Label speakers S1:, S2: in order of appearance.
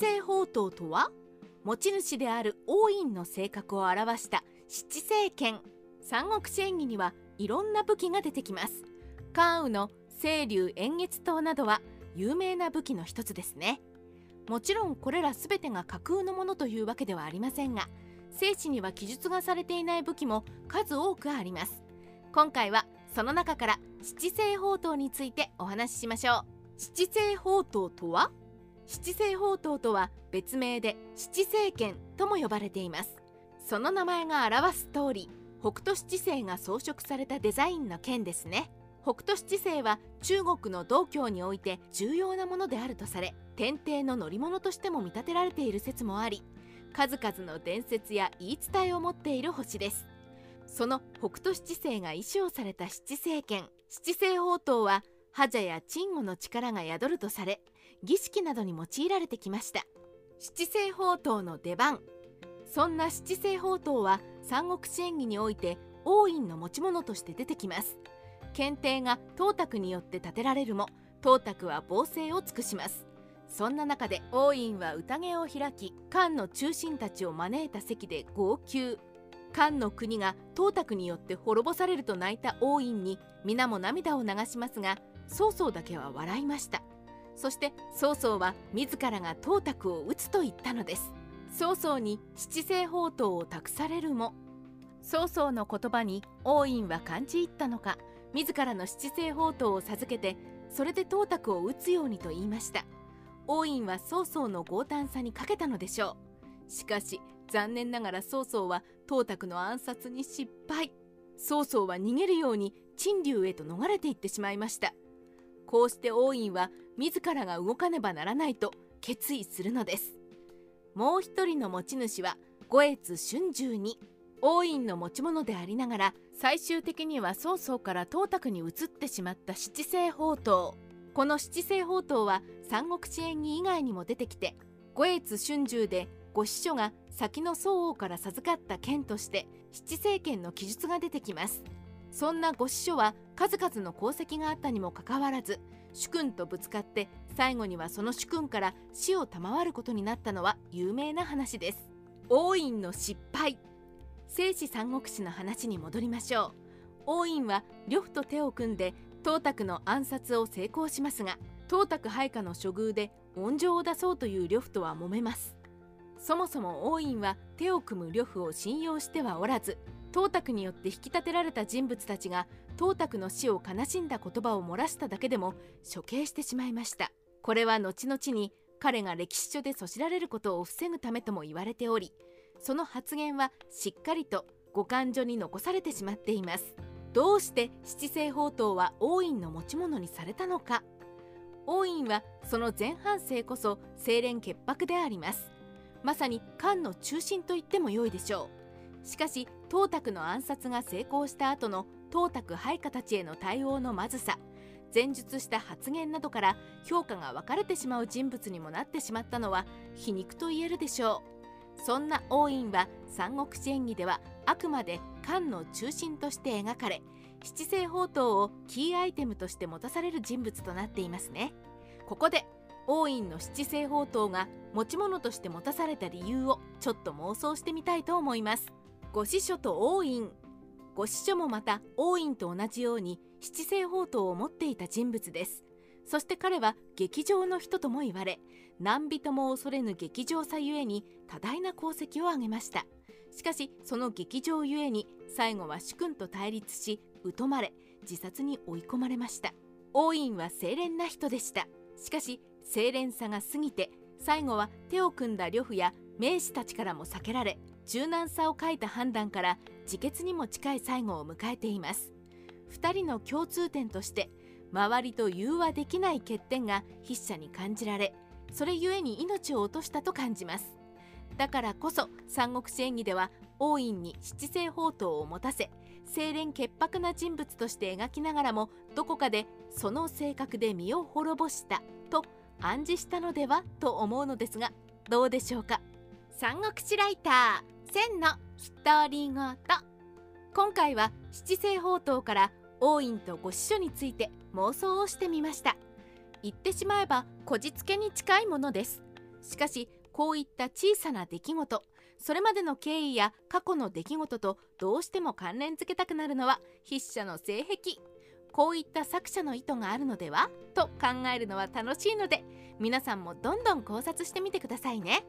S1: 政宝刀とは持ち主である王院の性格を表した七政権三国志演義にはいろんな武器が出てきます。関羽の清流円月刀などは有名な武器の一つですね。もちろんこれら全てが架空のものというわけではありませんが聖地には記述がされていない武器も数多くあります。今回はその中から七星宝刀についてお話ししましょう。七星宝刀とは？七星宝刀とは別名で七星剣とも呼ばれています。その名前が表す通り北斗七星が装飾されたデザインの剣ですね。北斗七星は中国の道教において重要なものであるとされ天帝の乗り物としても見立てられている説もあり数々の伝説や言い伝えを持っている星です。その北斗七星が衣装された七星剣七星宝刀は覇者や鎮護の力が宿るとされ儀式などに用いられてきました。七星宝刀の出番。そんな七星宝刀は三国志演義において王院の持ち物として出てきます。検定が董卓によって建てられるも董卓は防勢を尽くします。そんな中で王院は宴を開き漢の中心たちを招いた席で号泣。漢の国が董卓によって滅ぼされると泣いた王院に皆も涙を流しますが曹操だけは笑いました。そして曹操は自らが董卓を討つと言ったのです。曹操に七星宝刀を託されるも曹操の言葉に王院は感じ入ったのか自らの七星宝刀を授けてそれで董卓を討つようにと言いました。王院は曹操の強胆さにかけたのでしょう。しかし残念ながら曹操は董卓の暗殺に失敗。曹操は逃げるように陳留へと逃れていってしまいました。こうして王院は自らが動かねばならないと決意するのです。もう一人の持ち主は五越春秋に王院の持ち物でありながら最終的には曹操から董卓に移ってしまった七星宝刀。この七星宝刀は三国志演義以外にも出てきて五越春秋でご子書が先の宋王から授かった剣として七星剣の記述が出てきます。そんなご子書は数々の功績があったにもかかわらず主君とぶつかって最後にはその主君から死を賜ることになったのは有名な話です。王院の失敗聖史三国志の話に戻りましょう。王院は呂布と手を組んで董卓の暗殺を成功しますが董卓配下の処遇で恩情を出そうという呂布とは揉めます。そもそも王院は手を組む呂布を信用してはおらず董卓によって引き立てられた人物たちが董卓の死を悲しんだ言葉を漏らしただけでも処刑してしまいました。これは後々に彼が歴史書でそしられることを防ぐためとも言われておりその発言はしっかりと五感所に残されてしまっています。どうして七星宝刀は王院の持ち物にされたのか。王院はその前半生こそ清廉潔白であります。まさに漢の中心と言っても良いでしょう。しかし董卓の暗殺が成功した後の董卓配下たちへの対応のまずさ前述した発言などから評価が分かれてしまう人物にもなってしまったのは皮肉と言えるでしょう。そんな王院は三国志演義ではあくまで漢の中心として描かれ七星宝刀をキーアイテムとして持たされる人物となっていますね。ここで王院の七星宝刀が持ち物として持たされた理由をちょっと妄想してみたいと思います。ご子書と王院。ご子書もまた王院と同じように七星宝刀を持っていた人物です。そして彼は劇場の人とも言われ何人も恐れぬ劇場さゆえに多大な功績を挙げました。しかしその劇場ゆえに最後は主君と対立し疎まれ自殺に追い込まれました。王院は清廉な人でした。しかし清廉さが過ぎて最後は手を組んだ呂布や名士たちからも避けられ柔軟さを欠いた判断から自決にも近い最後を迎えています。2人の共通点として周りと融和できない欠点が筆者に感じられそれゆえに命を落としたと感じます。だからこそ三国志演義では王院に七星宝刀を持たせ清廉潔白な人物として描きながらもどこかでその性格で身を滅ぼしたと暗示したのではと思うのですがどうでしょうか？三国志ライター。千の独り言今回は七星宝刀から王院とご子書について妄想をしてみました。言ってしまえばこじつけに近いものです。しかしこういった小さな出来事それまでの経緯や過去の出来事とどうしても関連づけたくなるのは筆者の性癖。こういった作者の意図があるのでは？と考えるのは楽しいので皆さんもどんどん考察してみてくださいね。